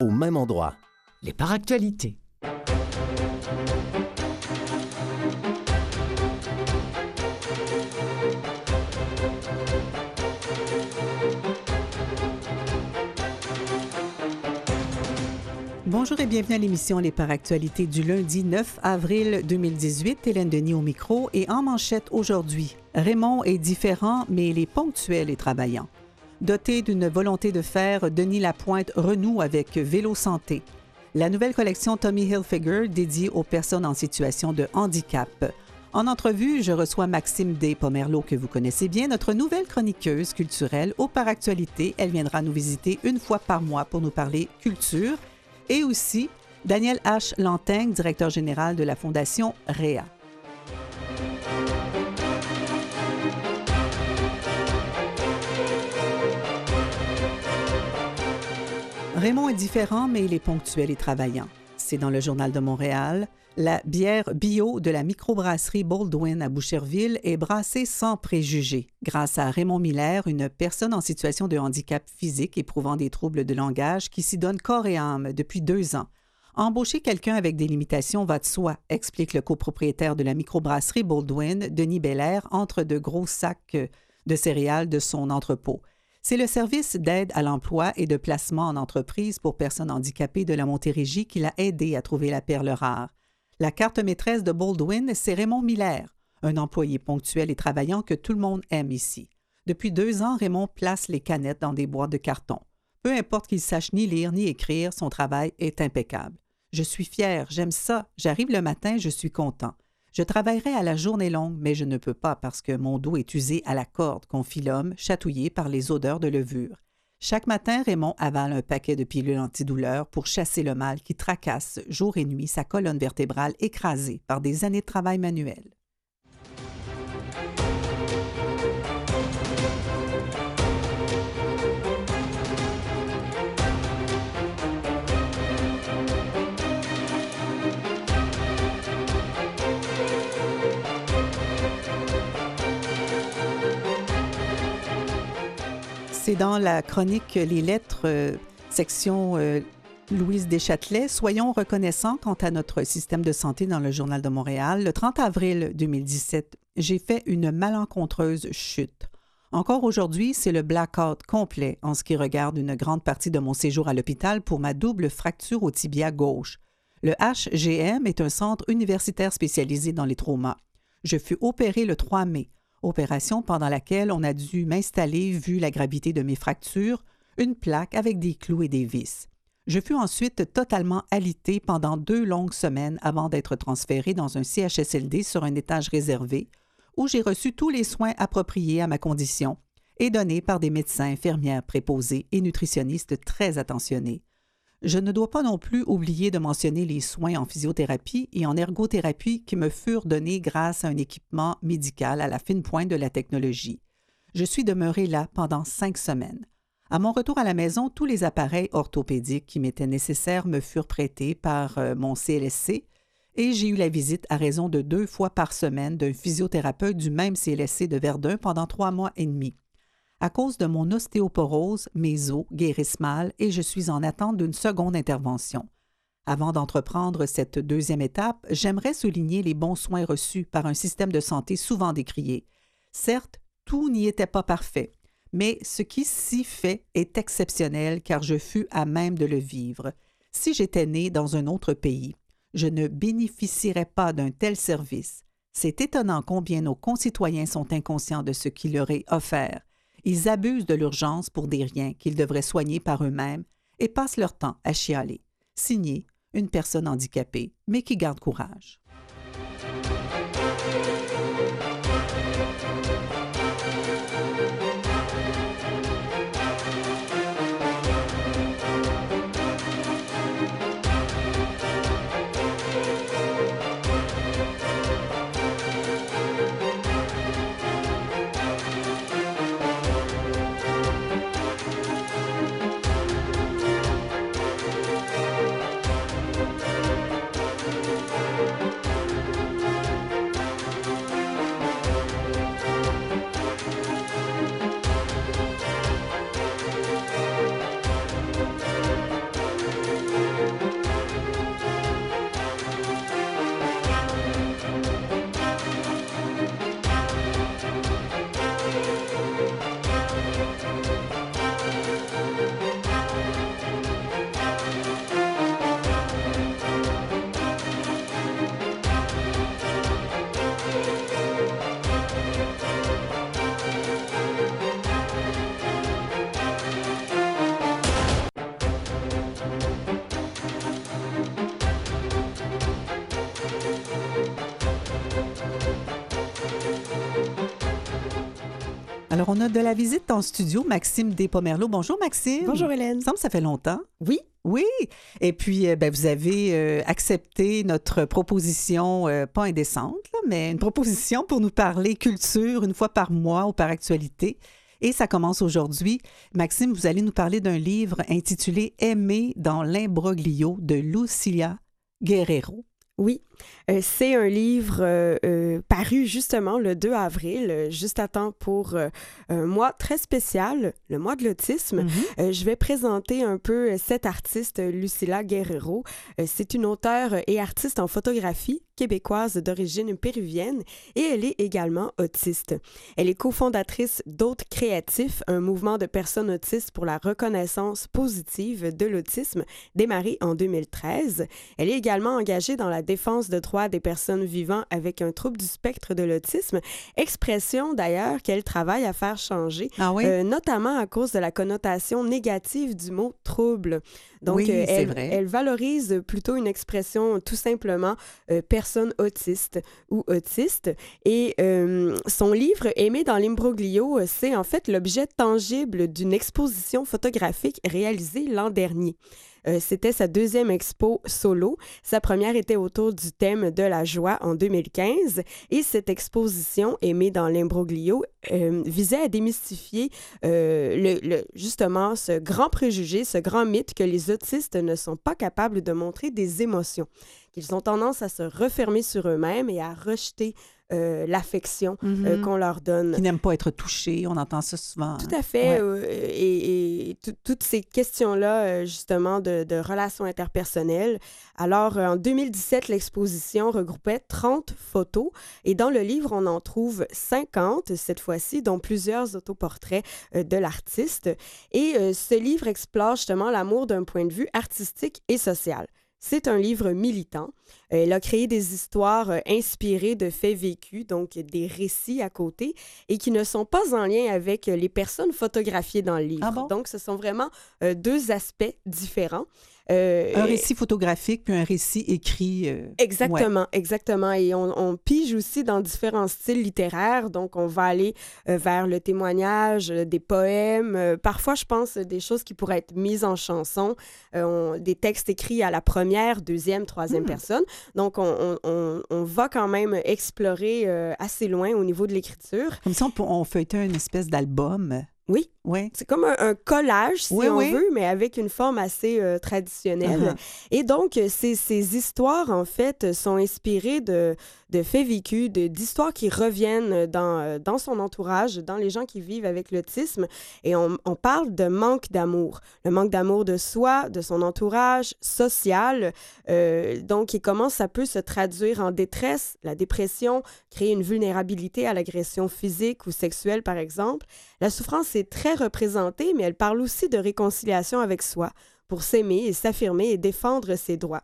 au même endroit. Les paractualités. Bonjour et bienvenue à l'émission Les Paractualités du lundi 9 avril 2018. Hélène Denis au micro et en manchette aujourd'hui. Raymond est différent, mais il est ponctuel et travaillant. Doté d'une volonté de faire, Denis Lapointe renoue avec Vélo Santé. La nouvelle collection Tommy Hilfiger dédiée aux personnes en situation de handicap. En entrevue, je reçois Maxime D. Pomerleau, que vous connaissez bien, notre nouvelle chroniqueuse culturelle au Paractualité. Elle viendra nous visiter une fois par mois pour nous parler culture et aussi Daniel H. Lantaigne, directeur général de la Fondation REA. Raymond est différent, mais il est ponctuel et travaillant. C'est dans le Journal de Montréal. La bière bio de la microbrasserie Baldwin à Boucherville est brassée sans préjugés grâce à Raymond Miller, une personne en situation de handicap physique éprouvant des troubles de langage qui s'y donne corps et âme depuis deux ans. Embaucher quelqu'un avec des limitations va de soi, explique le copropriétaire de la microbrasserie Baldwin, Denis Belair, entre de gros sacs de céréales de son entrepôt. C'est le service d'aide à l'emploi et de placement en entreprise pour personnes handicapées de la Montérégie qui l'a aidé à trouver la perle rare. La carte maîtresse de Baldwin, c'est Raymond Miller, un employé ponctuel et travaillant que tout le monde aime ici. Depuis deux ans, Raymond place les canettes dans des boîtes de carton. Peu importe qu'il sache ni lire ni écrire, son travail est impeccable. Je suis fier, j'aime ça, j'arrive le matin, je suis content. Je travaillerai à la journée longue, mais je ne peux pas parce que mon dos est usé à la corde, confie l'homme, chatouillé par les odeurs de levure. Chaque matin, Raymond avale un paquet de pilules antidouleurs pour chasser le mal qui tracasse jour et nuit sa colonne vertébrale écrasée par des années de travail manuel. C'est dans la chronique Les lettres, euh, section euh, Louise Deschâtelet. Soyons reconnaissants quant à notre système de santé dans le Journal de Montréal. Le 30 avril 2017, j'ai fait une malencontreuse chute. Encore aujourd'hui, c'est le blackout complet en ce qui regarde une grande partie de mon séjour à l'hôpital pour ma double fracture au tibia gauche. Le HGM est un centre universitaire spécialisé dans les traumas. Je fus opéré le 3 mai opération pendant laquelle on a dû m'installer, vu la gravité de mes fractures, une plaque avec des clous et des vis. Je fus ensuite totalement alité pendant deux longues semaines avant d'être transféré dans un CHSLD sur un étage réservé, où j'ai reçu tous les soins appropriés à ma condition et donnés par des médecins, infirmières préposés et nutritionnistes très attentionnés. Je ne dois pas non plus oublier de mentionner les soins en physiothérapie et en ergothérapie qui me furent donnés grâce à un équipement médical à la fine pointe de la technologie. Je suis demeuré là pendant cinq semaines. À mon retour à la maison, tous les appareils orthopédiques qui m'étaient nécessaires me furent prêtés par euh, mon CLSC et j'ai eu la visite à raison de deux fois par semaine d'un physiothérapeute du même CLSC de Verdun pendant trois mois et demi. À cause de mon ostéoporose, mes os guérissent mal et je suis en attente d'une seconde intervention. Avant d'entreprendre cette deuxième étape, j'aimerais souligner les bons soins reçus par un système de santé souvent décrié. Certes, tout n'y était pas parfait, mais ce qui s'y fait est exceptionnel car je fus à même de le vivre. Si j'étais né dans un autre pays, je ne bénéficierais pas d'un tel service. C'est étonnant combien nos concitoyens sont inconscients de ce qui leur est offert. Ils abusent de l'urgence pour des riens qu'ils devraient soigner par eux-mêmes et passent leur temps à chialer. Signé une personne handicapée, mais qui garde courage. Alors, on a de la visite en studio, Maxime Despomerleau. Bonjour, Maxime. Bonjour, Hélène. Ça me ça fait longtemps. Oui. Oui. Et puis, euh, ben, vous avez euh, accepté notre proposition, euh, pas indécente, là, mais une proposition pour nous parler culture une fois par mois ou par actualité. Et ça commence aujourd'hui. Maxime, vous allez nous parler d'un livre intitulé Aimer dans l'imbroglio de Lucilia Guerrero. Oui, euh, c'est un livre euh, euh, paru justement le 2 avril, juste à temps pour un mois très spécial, le mois de l'autisme. Mhm. je vais présenter un peu cette artiste, Lucilla Guerrero. c'est une auteure et artiste en photographie québécoise d'origine péruvienne et elle est également autiste. Elle est cofondatrice d'Hôtes Créatifs, un mouvement de personnes autistes pour la reconnaissance positive de l'autisme démarré en 2013. Elle est également engagée dans la défense de droits des personnes vivant avec un trouble du spectre de l'autisme, expression d'ailleurs qu'elle travaille à faire changer, Ah oui? euh, notamment à cause de la connotation négative du mot trouble. Donc, Oui, euh, elle, vrai. elle valorise plutôt une expression tout simplement euh, personne autiste ou autiste. Et son livre Aimé dans l'imbroglio, c'est en fait l'objet tangible d'une exposition photographique réalisée l'an dernier. Euh, C'était sa deuxième expo solo. Sa première était autour du thème de la joie en 2015. Et cette exposition, Aimée dans l'imbroglio, euh, visait à démystifier euh, le, justement ce grand préjugé, ce grand mythe que les autistes ne sont pas capables de montrer des émotions, qu'ils ont tendance à se refermer sur eux-mêmes et à rejeter euh, l'affection euh, Mhm. qu'on leur donne. Qui n'aiment pas être touchés. On entend ça souvent. Tout à fait. Ouais. euh, et et tout- toutes ces questions-là, justement, de, de relations interpersonnelles. Alors, en 2017, l'exposition regroupait 30 photos. Et dans le livre, on en trouve 50 cette fois-ci, dont plusieurs autoportraits de l'artiste. Et ce livre explore justement l'amour d'un point de vue artistique et social. C'est un livre militant. Elle a créé des histoires euh, inspirées de faits vécus, donc des récits à côté, et qui ne sont pas en lien avec les personnes photographiées dans le livre. Ah bon? Donc, ce sont vraiment euh, deux aspects différents. Euh, Un récit photographique puis un récit écrit. euh, Exactement, exactement. Et on, on pige aussi dans différents styles littéraires. Donc, on va aller euh, vers le témoignage, des poèmes. parfois, je pense des choses qui pourraient être mises en chanson, on- des textes écrits à la première, deuxième, troisième Hmm. personne. Donc, on, va quand même explorer assez loin au niveau de l'écriture. Comme ça, on, on feuilletait une espèce d'album. Oui. C'est comme un, un collage, si Oui, on oui. veut, mais avec une forme assez euh, traditionnelle. Uh-huh. Et donc, euh, ces, ces histoires, en fait, sont inspirées de, de faits vécus, de- d'histoires qui reviennent dans, euh, dans son entourage, dans les gens qui vivent avec l'autisme. Et on, on parle de manque d'amour. Le manque d'amour de soi, de son entourage, social. euh, donc, et comment ça peut se traduire en détresse, la dépression, créer une vulnérabilité à l'agression physique ou sexuelle, par exemple. La souffrance très représentée, mais elle parle aussi de réconciliation avec soi pour s'aimer et s'affirmer et défendre ses droits.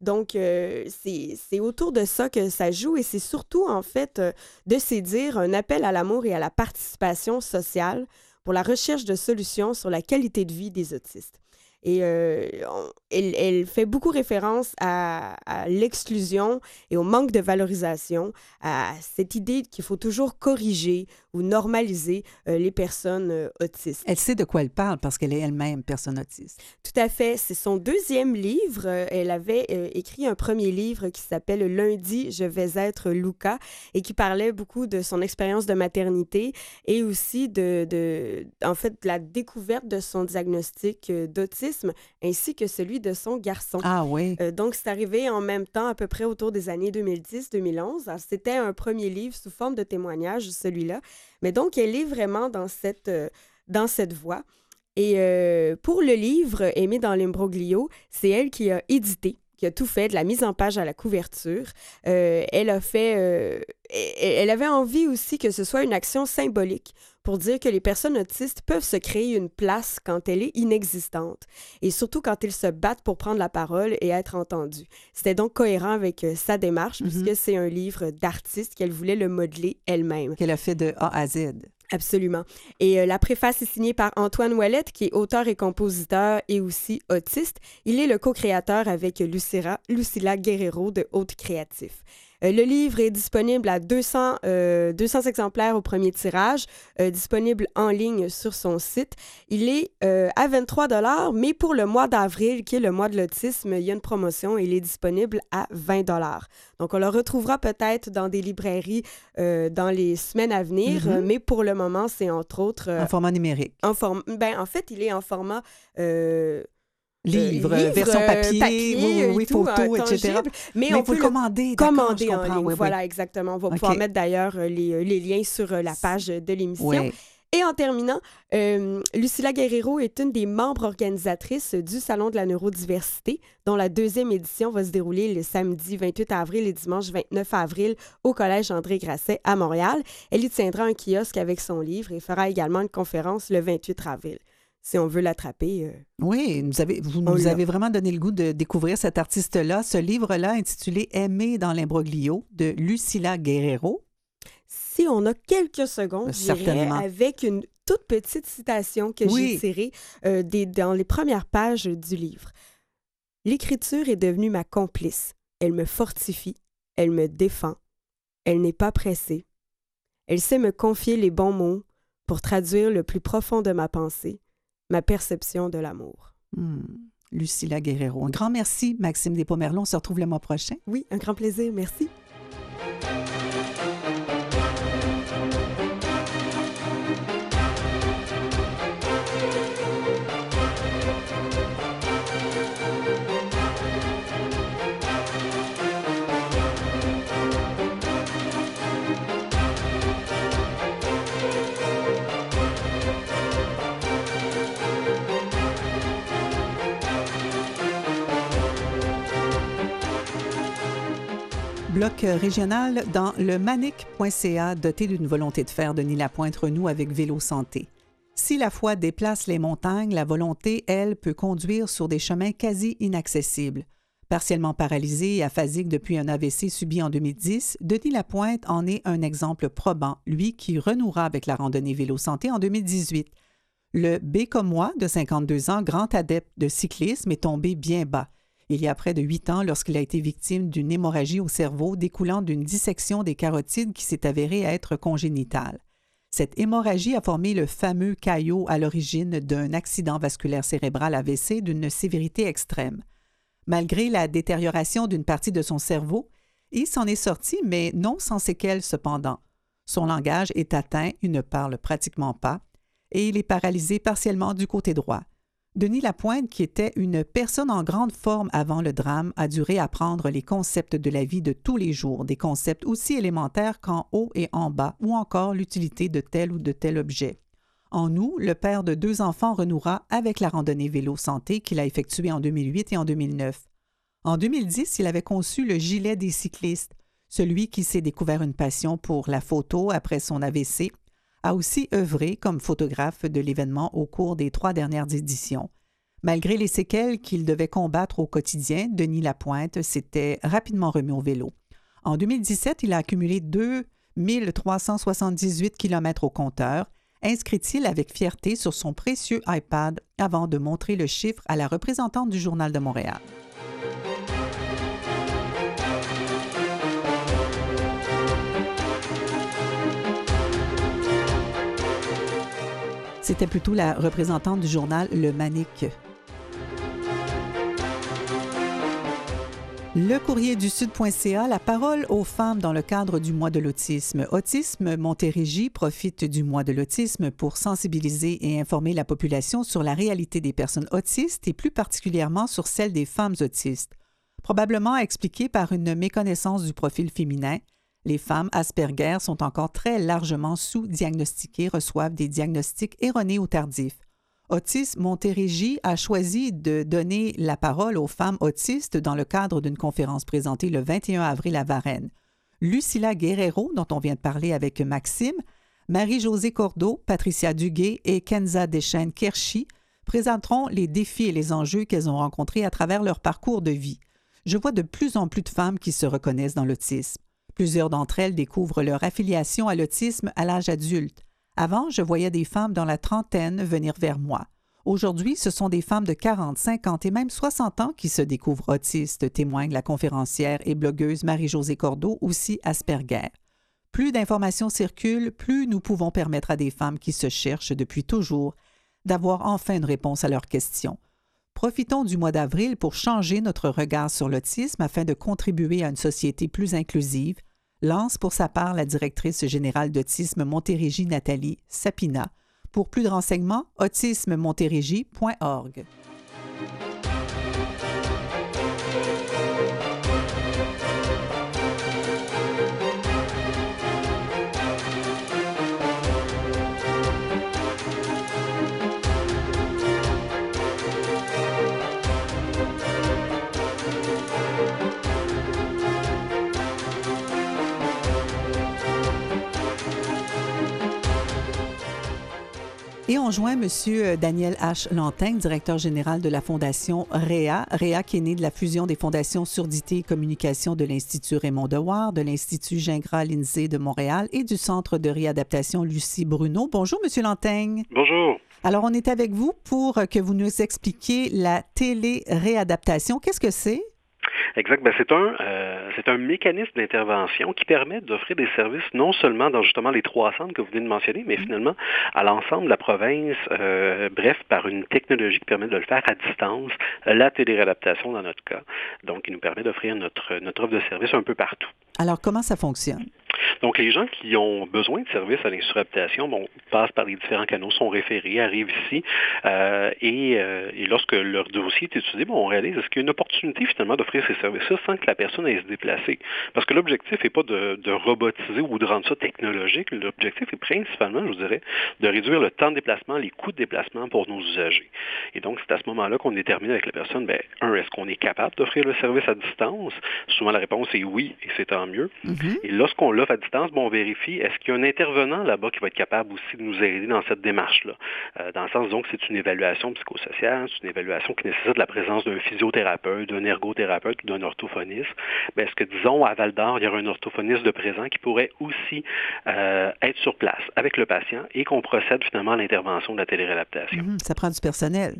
Donc, euh, c'est autour de ça que ça joue et c'est surtout, en fait, euh, de saisir un appel à l'amour et à la participation sociale pour la recherche de solutions sur la qualité de vie des autistes. Et euh, on- elle, elle fait beaucoup référence à, à l'exclusion et au manque de valorisation, à cette idée qu'il faut toujours corriger ou normaliser euh, les personnes euh, autistes. Elle sait de quoi elle parle parce qu'elle est elle-même personne autiste. Tout à fait. C'est son deuxième livre. Elle avait écrit un premier livre qui s'appelle Lundi, je vais être Luca et qui parlait beaucoup de son expérience de maternité et aussi de, de en fait, de la découverte de son diagnostic euh, d'autisme ainsi que celui de son garçon. Ah oui. Euh, donc, c'est arrivé en même temps, à peu près autour des années 2010-2011. Alors, C'était un premier livre sous forme de témoignage, celui-là. Mais donc, elle est vraiment dans cette, euh, dans cette voie. Et euh, pour le livre Aimé dans l'imbroglio, c'est elle qui a édité, qui a tout fait, de la mise en page à la couverture. Euh, elle a fait... euh, elle avait envie aussi que ce soit une action symbolique pour dire que les personnes autistes peuvent se créer une place quand elle est inexistante et surtout quand ils se battent pour prendre la parole et être entendus. C'était donc cohérent avec euh, sa démarche Mhm. puisque c'est un livre d'artiste qu'elle voulait le modeler elle-même. Qu'elle a fait de A à Z. Absolument. Et euh, la préface est signée par Antoine Ouellette, qui est auteur et compositeur et aussi autiste. Il est le co-créateur avec Lucira, Lucilla Guerrero de Haute Créatif. Euh, le livre est disponible à 200, 200 euh, exemplaires au premier tirage, disponible en ligne sur son site. Il est à 23 dollars, mais pour le mois d'avril, qui est le mois de l'autisme, il y a une promotion. Il est disponible à 20 dollars. Donc, on le retrouvera peut-être dans des librairies dans les semaines à venir, mm-hmm. mais pour le moment, c'est entre autres... en format numérique. En, ben, en fait, il est en format livre, version papier, oui, oui, photo, etc. Mais, on peut le commander, commander en ligne. voilà, exactement. On va pouvoir mettre d'ailleurs euh, les, euh, les, liens sur euh, la page de l'émission. Et en terminant, Lucilla Guerrero est une des membres organisatrices du Salon de la neurodiversité, dont la deuxième édition va se dérouler le samedi 28 avril et dimanche 29 avril au Collège André Grasset à Montréal. Elle y tiendra un kiosque avec son livre et fera également une conférence le 28 avril si on veut l'attraper. Euh, oui, vous, avez, vous nous avez vraiment donné le goût de découvrir cet artiste-là. Ce livre-là, intitulé Aimer dans l'imbroglio de Lucilla Guerrero. Si on a quelques secondes, Certainement. avec une toute petite citation que j'ai tirée euh, des, dans les premières pages du livre. L'écriture est devenue ma complice. Elle me fortifie, elle me défend, elle n'est pas pressée. Elle sait me confier les bons mots pour traduire le plus profond de ma pensée ma perception de l'amour. Hmm. Lucilla Guerrero. Un grand merci, Maxime Despomerlon. On se retrouve le mois prochain. Oui, un grand plaisir. Merci. Bloc régional dans le manic.ca doté d'une volonté de faire Denis Lapointe renoue avec Vélo Santé. Si la foi déplace les montagnes, la volonté, elle, peut conduire sur des chemins quasi inaccessibles. Partiellement paralysé et aphasique depuis un AVC subi en 2010, Denis Lapointe en est un exemple probant, lui qui renouera avec la randonnée Vélo Santé en 2018. Le B comme moi, de 52 ans, grand adepte de cyclisme, est tombé bien bas il y a près de huit ans lorsqu'il a été victime d'une hémorragie au cerveau découlant d'une dissection des carotides qui s'est avérée être congénitale. Cette hémorragie a formé le fameux caillot à l'origine d'un accident vasculaire cérébral AVC d'une sévérité extrême. Malgré la détérioration d'une partie de son cerveau, il s'en est sorti, mais non sans séquelles cependant. Son langage est atteint, il ne parle pratiquement pas, et il est paralysé partiellement du côté droit. Denis Lapointe, qui était une personne en grande forme avant le drame, a dû réapprendre les concepts de la vie de tous les jours, des concepts aussi élémentaires qu'en haut et en bas, ou encore l'utilité de tel ou de tel objet. En août, le père de deux enfants renouera avec la randonnée vélo santé qu'il a effectuée en 2008 et en 2009. En 2010, il avait conçu le gilet des cyclistes, celui qui s'est découvert une passion pour la photo après son AVC a aussi œuvré comme photographe de l'événement au cours des trois dernières éditions. Malgré les séquelles qu'il devait combattre au quotidien, Denis Lapointe s'était rapidement remis au vélo. En 2017, il a accumulé 2378 km au compteur, inscrit-il avec fierté sur son précieux iPad avant de montrer le chiffre à la représentante du Journal de Montréal. C'était plutôt la représentante du journal Le Manic. Le courrier du Sud.ca, la parole aux femmes dans le cadre du mois de l'autisme. Autisme Montérégie profite du mois de l'autisme pour sensibiliser et informer la population sur la réalité des personnes autistes et plus particulièrement sur celle des femmes autistes. Probablement expliquée par une méconnaissance du profil féminin, les femmes Asperger sont encore très largement sous-diagnostiquées, reçoivent des diagnostics erronés ou tardifs. Autisme Montérégie a choisi de donner la parole aux femmes autistes dans le cadre d'une conférence présentée le 21 avril à Varennes. Lucilla Guerrero, dont on vient de parler avec Maxime, Marie-Josée Cordeau, Patricia Duguay et Kenza Deschênes-Kershi présenteront les défis et les enjeux qu'elles ont rencontrés à travers leur parcours de vie. Je vois de plus en plus de femmes qui se reconnaissent dans l'autisme. Plusieurs d'entre elles découvrent leur affiliation à l'autisme à l'âge adulte. Avant, je voyais des femmes dans la trentaine venir vers moi. Aujourd'hui, ce sont des femmes de 40, 50 et même 60 ans qui se découvrent autistes, témoigne la conférencière et blogueuse Marie-Josée Cordeau, aussi Asperger. Plus d'informations circulent, plus nous pouvons permettre à des femmes qui se cherchent depuis toujours d'avoir enfin une réponse à leurs questions. Profitons du mois d'avril pour changer notre regard sur l'autisme afin de contribuer à une société plus inclusive, lance pour sa part la directrice générale d'autisme Montérégie Nathalie Sapina. Pour plus de renseignements, autismemontérégie.org. Et on joint M. Daniel H. Lantin, directeur général de la Fondation REA. REA qui est né de la fusion des fondations Surdité et Communication de l'Institut Raymond Dewar, de l'Institut Gingras-Lindsay de Montréal et du Centre de réadaptation Lucie Bruno. Bonjour, M. Lantin. Bonjour. Alors, on est avec vous pour que vous nous expliquiez la télé-réadaptation. Qu'est-ce que c'est? Exact. Ben, c'est un, euh, c'est un mécanisme d'intervention qui permet d'offrir des services non seulement dans justement les trois centres que vous venez de mentionner, mais mm-hmm. finalement à l'ensemble de la province, euh, bref, par une technologie qui permet de le faire à distance, la téléréadaptation dans notre cas. Donc, qui nous permet d'offrir notre, notre offre de service un peu partout. Alors, comment ça fonctionne? Donc, les gens qui ont besoin de services à l'insuraptation bon, passent par les différents canaux, sont référés, arrivent ici, euh, et, euh, et, lorsque leur dossier est étudié, bon, on réalise est-ce qu'il y a une opportunité finalement d'offrir ces services-là sans que la personne aille se déplacer? Parce que l'objectif n'est pas de, de, robotiser ou de rendre ça technologique. L'objectif est principalement, je vous dirais, de réduire le temps de déplacement, les coûts de déplacement pour nos usagers. Et donc, c'est à ce moment-là qu'on détermine avec la personne, ben, un, est-ce qu'on est capable d'offrir le service à distance? Souvent, la réponse est oui, et c'est tant mieux. Mm-hmm. Et lorsqu'on l'offre à distance, bon, on vérifie, est-ce qu'il y a un intervenant là-bas qui va être capable aussi de nous aider dans cette démarche-là? Euh, dans le sens, donc, c'est une évaluation psychosociale, c'est une évaluation qui nécessite la présence d'un physiothérapeute, d'un ergothérapeute ou d'un orthophoniste. Est-ce que, disons, à Val d'Or, il y aura un orthophoniste de présent qui pourrait aussi euh, être sur place avec le patient et qu'on procède finalement à l'intervention de la téléréadaptation? Mhm, ça prend du personnel.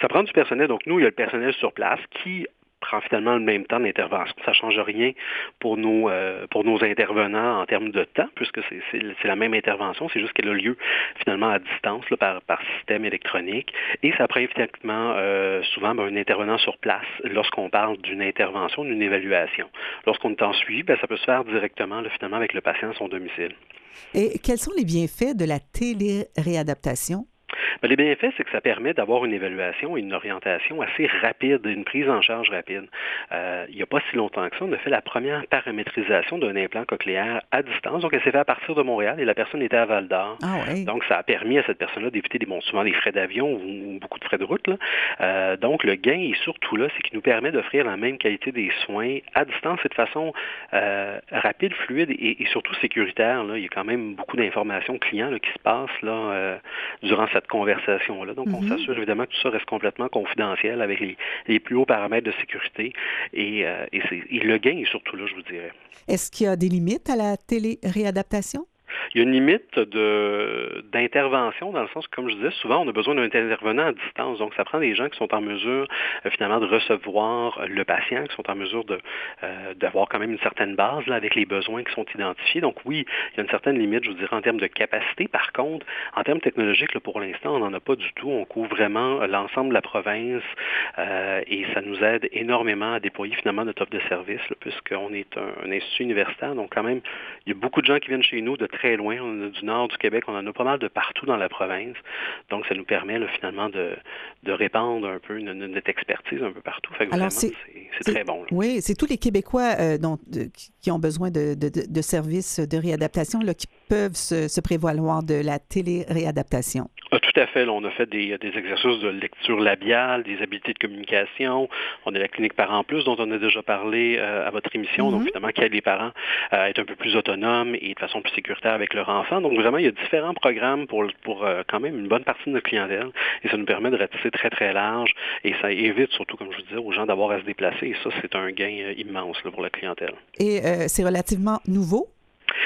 Ça prend du personnel. Donc, nous, il y a le personnel sur place qui prend finalement le même temps d'intervention. Ça ne change rien pour nos, euh, pour nos intervenants en termes de temps, puisque c'est la même intervention, c'est juste qu'elle a lieu finalement à distance par, par système électronique. Et ça prend effectivement euh, souvent ben, un intervenant sur place lorsqu'on parle d'une intervention, d'une évaluation. Lorsqu'on est en suivi, ben, ça peut se faire directement finalement avec le patient à son domicile. Et quels sont les bienfaits de la téléréadaptation? Ben, les bienfaits, c'est que ça permet d'avoir une évaluation et une orientation assez rapide, une prise en charge rapide. Euh, il n'y a pas si longtemps que ça, on a fait la première paramétrisation d'un implant cochléaire à distance. Donc, elle s'est faite à partir de Montréal et la personne était à Val d'Or. Ah donc, ça a permis à cette personne-là d'éviter des, bon, souvent des frais d'avion ou, beaucoup de frais de route. Euh, donc, le gain est surtout là, c'est qu'il nous permet d'offrir la même qualité des soins à distance et de façon euh, rapide, fluide et, surtout sécuritaire. Là. Il y a quand même beaucoup d'informations clients qui se passent là, durant cette conversation-là. Donc, on mhm. s'assure évidemment que tout ça reste complètement confidentiel avec les, plus hauts paramètres de sécurité. Et, euh, et le gain est surtout là, je vous dirais. Est-ce qu'il y a des limites à la télé-réadaptation? Il y a une limite d'intervention dans le sens comme je disais, souvent, on a besoin d'un intervenant à distance. Donc, ça prend des gens qui sont en mesure, euh, finalement, de recevoir le patient, qui sont en mesure euh, d'avoir quand même une certaine base là, avec les besoins qui sont identifiés. Donc, oui, il y a une certaine limite, je vous dirais, en termes de capacité. Par contre, en termes technologiques, pour l'instant, on n'en a pas du tout. On couvre vraiment l'ensemble de la province euh, et ça nous aide énormément à déployer finalement notre offre de service, puisqu'on est un, un, institut universitaire. Donc, quand même, il y a beaucoup de gens qui viennent chez nous de très très loin. On a du nord du Québec, on en a pas mal de partout dans la province. Donc, ça nous permet finalement de, de, répandre un peu notre expertise un peu partout. Fait Alors, c'est très bon. Oui, c'est tous les Québécois euh, dont, qui ont besoin de, de, services de réadaptation là, qui peuvent se, se prévaloir de la télé-réadaptation. Ah, tout à fait. on a fait des, exercices de lecture labiale, des habiletés de communication. On a la clinique Parents Plus dont on a déjà parlé euh, à votre émission. Donc, évidemment, mm-hmm. qui aide les parents à être un peu plus autonomes et de façon plus sécuritaire avec leur enfant. Donc, vraiment, il y a différents programmes pour, pour euh, quand même une bonne partie de notre clientèle. Et ça nous permet de ratisser très, très large. Et ça évite, surtout, comme je vous disais, aux gens d'avoir à se déplacer. Et ça, c'est un gain euh, immense pour la clientèle. Et c'est relativement nouveau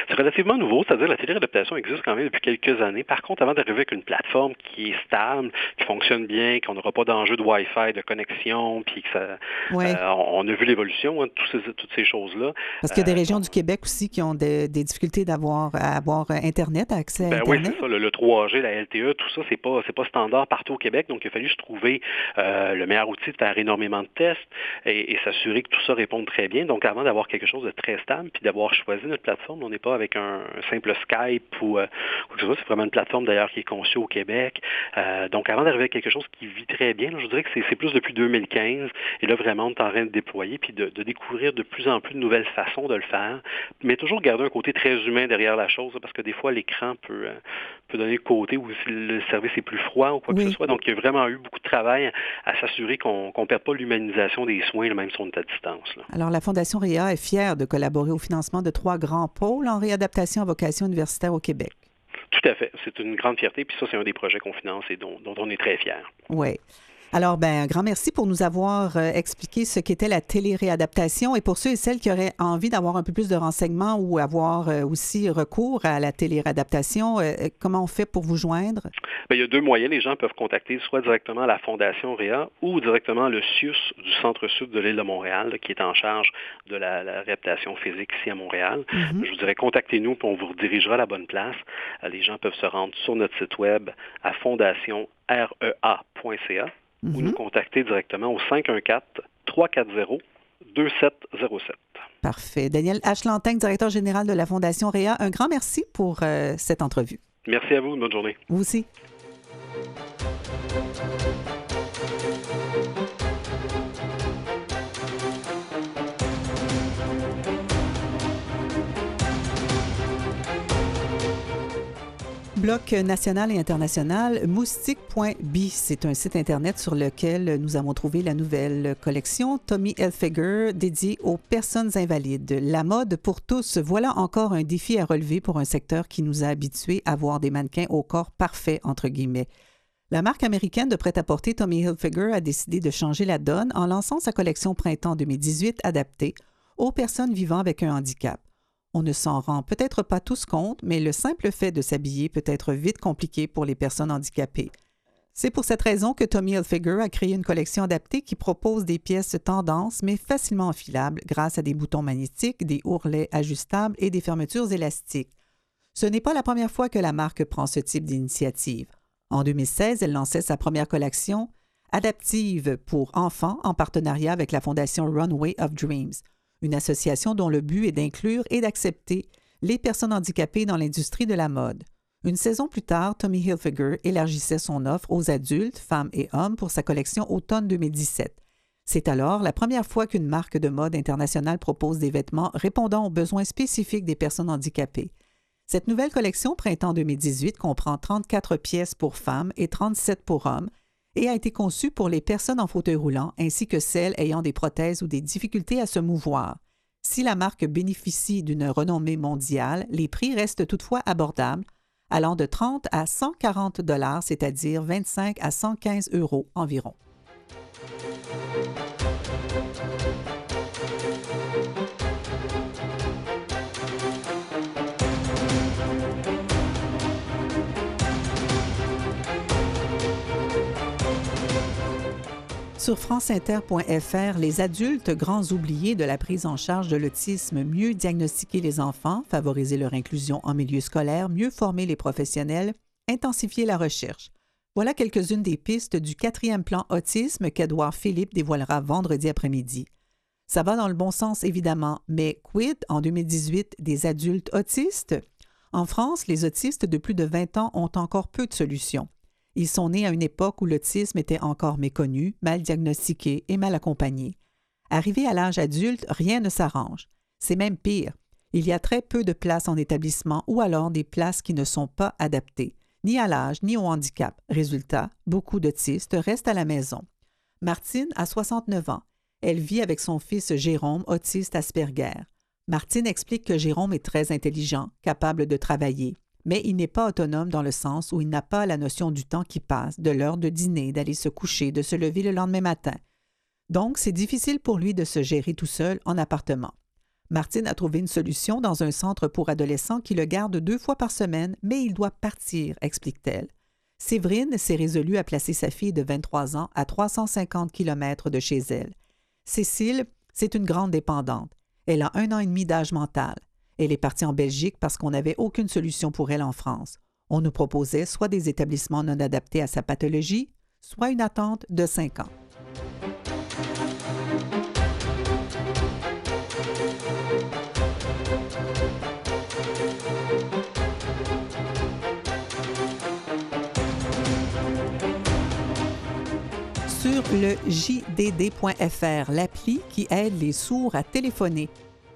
C'est relativement nouveau, c'est-à-dire la téléréadaptation existe quand même depuis quelques années. Par contre, avant d'arriver avec une plateforme qui est stable, qui fonctionne bien, qu'on n'aura pas d'enjeu de Wi-Fi, de connexion, puis que ça, euh, on a vu l'évolution hein, de toutes ces choses-là. Parce qu'il y a des euh, régions du Québec aussi qui ont des, difficultés d'avoir à avoir Internet, accès à Internet. Ben oui, c'est ça, le, 3G, la LTE, tout ça, c'est pas pas standard partout au Québec, donc il a fallu se trouver euh, le meilleur outil de faire énormément de tests et, s'assurer que tout ça réponde très bien. Donc avant d'avoir quelque chose de très stable, puis d'avoir choisi notre plateforme, on n'est pas avec un, simple Skype ou euh, quoi que ce soit, c'est vraiment une plateforme d'ailleurs qui est conçue au Québec. Euh, donc avant d'arriver à quelque chose qui vit très bien, je dirais que c'est plus depuis 2015 et là vraiment on est en train de déployer puis de, découvrir de plus en plus de nouvelles façons de le faire, mais toujours garder un côté très humain derrière la chose parce que des fois l'écran peut, peut donner le côté où le service est plus froid ou quoi que ce soit. Donc, il y a vraiment eu beaucoup de travail à s'assurer qu'on ne perd pas l'humanisation des soins, même si on est à distance. Alors, la Fondation RIA est fière de collaborer au financement de trois grands pôles en réadaptation à vocation universitaire au Québec? Tout à fait. C'est une grande fierté. Puis ça, c'est un des projets qu'on finance et dont, dont on est très fiers. Oui. Alors, ben, un grand merci pour nous avoir euh, expliqué ce qu'était la télé-réadaptation. Et pour ceux et celles qui auraient envie d'avoir un peu plus de renseignements ou avoir euh, aussi recours à la télé-réadaptation, euh, comment on fait pour vous joindre? Bien, il y a deux moyens. Les gens peuvent contacter soit directement la Fondation REA ou directement le CIUS du Centre-Sud de l'île de Montréal, qui est en charge de la, réadaptation physique ici à Montréal. Mm-hmm. Je vous dirais, contactez-nous, puis on vous redirigera à la bonne place. Les gens peuvent se rendre sur notre site web à fondationrea.ca ou nous mhm. contacter directement au 514-340-2707. Parfait. Daniel Ashlantin, directeur général de la Fondation REA, un grand merci pour euh, cette entrevue. Merci à vous. Bonne journée. Vous aussi. Bloc national et international, moustique.bi, c'est un site Internet sur lequel nous avons trouvé la nouvelle collection Tommy Hilfiger dédiée aux personnes invalides. La mode pour tous, voilà encore un défi à relever pour un secteur qui nous a habitués à voir des mannequins au corps parfait, entre guillemets. La marque américaine de prêt-à-porter Tommy Hilfiger a décidé de changer la donne en lançant sa collection printemps 2018 adaptée aux personnes vivant avec un handicap. On ne s'en rend peut-être pas tous compte, mais le simple fait de s'habiller peut être vite compliqué pour les personnes handicapées. C'est pour cette raison que Tommy Hilfiger a créé une collection adaptée qui propose des pièces tendances mais facilement enfilables grâce à des boutons magnétiques, des ourlets ajustables et des fermetures élastiques. Ce n'est pas la première fois que la marque prend ce type d'initiative. En 2016, elle lançait sa première collection adaptive pour enfants en partenariat avec la fondation Runway of Dreams une association dont le but est d'inclure et d'accepter les personnes handicapées dans l'industrie de la mode. Une saison plus tard, Tommy Hilfiger élargissait son offre aux adultes, femmes et hommes pour sa collection automne 2017. C'est alors la première fois qu'une marque de mode internationale propose des vêtements répondant aux besoins spécifiques des personnes handicapées. Cette nouvelle collection printemps 2018 comprend 34 pièces pour femmes et 37 pour hommes et a été conçu pour les personnes en fauteuil roulant ainsi que celles ayant des prothèses ou des difficultés à se mouvoir. Si la marque bénéficie d'une renommée mondiale, les prix restent toutefois abordables, allant de 30 à 140 dollars, c'est-à-dire 25 à 115 euros environ. Sur franceinter.fr, les adultes grands oubliés de la prise en charge de l'autisme, mieux diagnostiquer les enfants, favoriser leur inclusion en milieu scolaire, mieux former les professionnels, intensifier la recherche. Voilà quelques-unes des pistes du quatrième plan autisme qu'Edouard Philippe dévoilera vendredi après-midi. Ça va dans le bon sens, évidemment, mais quid en 2018 des adultes autistes? En France, les autistes de plus de 20 ans ont encore peu de solutions. Ils sont nés à une époque où l'autisme était encore méconnu, mal diagnostiqué et mal accompagné. Arrivé à l'âge adulte, rien ne s'arrange. C'est même pire. Il y a très peu de places en établissement ou alors des places qui ne sont pas adaptées, ni à l'âge ni au handicap. Résultat, beaucoup d'autistes restent à la maison. Martine a 69 ans. Elle vit avec son fils Jérôme, autiste Asperger. Martine explique que Jérôme est très intelligent, capable de travailler mais il n'est pas autonome dans le sens où il n'a pas la notion du temps qui passe, de l'heure de dîner, d'aller se coucher, de se lever le lendemain matin. Donc, c'est difficile pour lui de se gérer tout seul en appartement. Martine a trouvé une solution dans un centre pour adolescents qui le garde deux fois par semaine, mais il doit partir, explique-t-elle. Séverine s'est résolue à placer sa fille de 23 ans à 350 km de chez elle. Cécile, c'est une grande dépendante. Elle a un an et demi d'âge mental. Elle est partie en Belgique parce qu'on n'avait aucune solution pour elle en France. On nous proposait soit des établissements non adaptés à sa pathologie, soit une attente de cinq ans. Sur le JDD.fr, l'appli qui aide les sourds à téléphoner.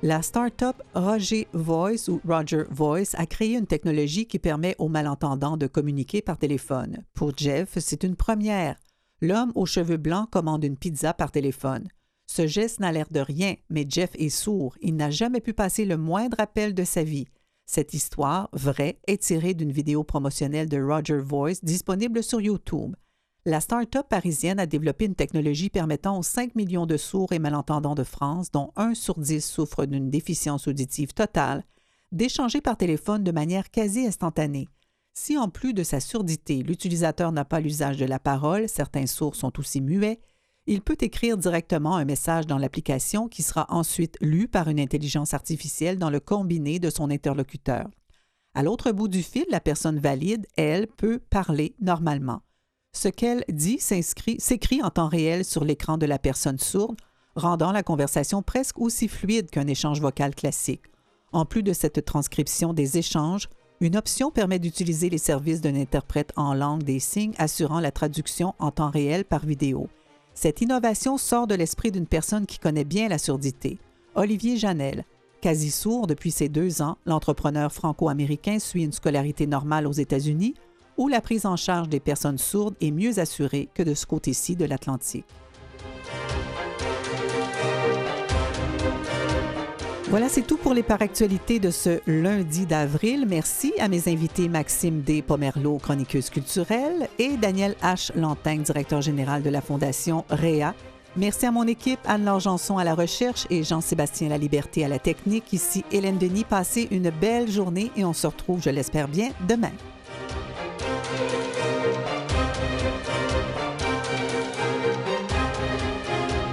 La start-up Roger Voice ou Roger Voice a créé une technologie qui permet aux malentendants de communiquer par téléphone. Pour Jeff, c'est une première. L'homme aux cheveux blancs commande une pizza par téléphone. Ce geste n'a l'air de rien, mais Jeff est sourd. Il n'a jamais pu passer le moindre appel de sa vie. Cette histoire, vraie, est tirée d'une vidéo promotionnelle de Roger Voice disponible sur YouTube. La start-up parisienne a développé une technologie permettant aux 5 millions de sourds et malentendants de France, dont 1 sur 10 souffre d'une déficience auditive totale, d'échanger par téléphone de manière quasi instantanée. Si en plus de sa surdité, l'utilisateur n'a pas l'usage de la parole, certains sourds sont aussi muets, il peut écrire directement un message dans l'application qui sera ensuite lu par une intelligence artificielle dans le combiné de son interlocuteur. À l'autre bout du fil, la personne valide, elle, peut parler normalement. Ce qu'elle dit s'écrit en temps réel sur l'écran de la personne sourde, rendant la conversation presque aussi fluide qu'un échange vocal classique. En plus de cette transcription des échanges, une option permet d'utiliser les services d'un interprète en langue des signes assurant la traduction en temps réel par vidéo. Cette innovation sort de l'esprit d'une personne qui connaît bien la surdité. Olivier Janel, quasi sourd depuis ses deux ans, l'entrepreneur franco-américain suit une scolarité normale aux États-Unis, où la prise en charge des personnes sourdes est mieux assurée que de ce côté-ci de l'Atlantique. Voilà, c'est tout pour les paractualités de ce lundi d'avril. Merci à mes invités Maxime D. Pomerleau, chroniqueuse culturelle, et Daniel H. Lantagne, directeur général de la Fondation REA. Merci à mon équipe, Anne-Laure à la recherche et Jean-Sébastien La Liberté à la technique. Ici Hélène Denis, passez une belle journée et on se retrouve, je l'espère bien, demain. Thank you.